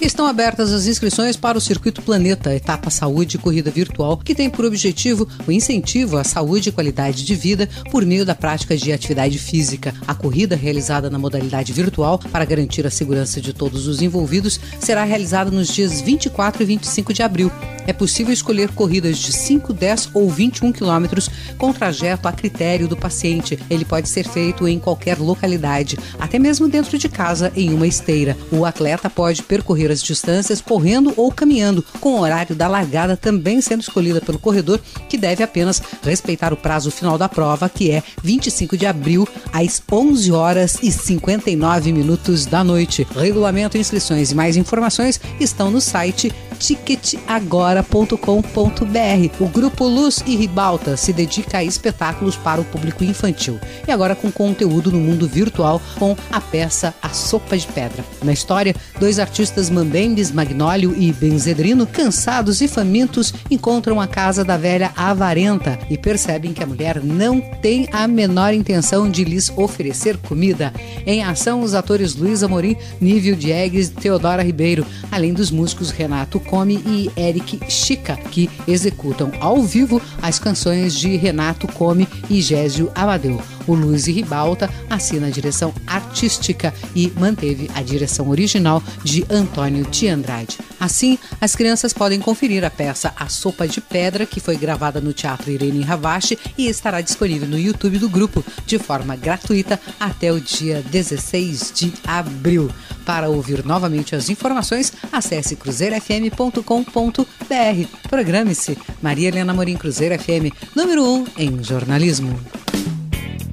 Estão abertas as inscrições para o Circuito Planeta, etapa saúde e corrida virtual, que tem por objetivo o incentivo à saúde e qualidade de vida por meio da prática de atividade física. A corrida, realizada na modalidade virtual para garantir a segurança de todos os envolvidos, será realizada nos dias 24 e 25 de abril. É possível escolher corridas de 5, 10 ou 21 quilômetros com trajeto a critério do paciente. Ele pode ser feito em qualquer localidade, até mesmo dentro de casa, em uma esteira. O atleta pode percorrer as as distâncias correndo ou caminhando, com o horário da largada também sendo escolhida pelo corredor, que deve apenas respeitar o prazo final da prova, que é 25 de abril, às 11 horas e 59 minutos da noite. Regulamento, inscrições e mais informações estão no site ticketagora.com.br. O grupo Luz e Ribalta se dedica a espetáculos para o público infantil e agora com conteúdo no mundo virtual com a peça A Sopa de Pedra. Na história, dois artistas Mambembes, Magnólio e Benzedrino, cansados e famintos, encontram a casa da velha avarenta e percebem que a mulher não tem a menor intenção de lhes oferecer comida. Em ação, os atores Luiz Amorim, Nívio Diegues e Teodora Ribeiro, além dos músicos Renato Come e Eric Chica, que executam ao vivo as canções de Renato Come e Gésio Amadeu. O Luiz Ribalta assina a direção artística e manteve a direção original de Antônio de Andrade. Assim, as crianças podem conferir a peça A Sopa de Pedra, que foi gravada no Teatro Irene Ravache e estará disponível no YouTube do grupo de forma gratuita até o dia 16 de abril. Para ouvir novamente as informações, acesse cruzeirofm.com.br. Programe-se. Maria Helena Morim Cruzeiro FM, número 1 um em jornalismo.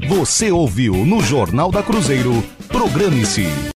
Você ouviu no Jornal da Cruzeiro. Programe-se.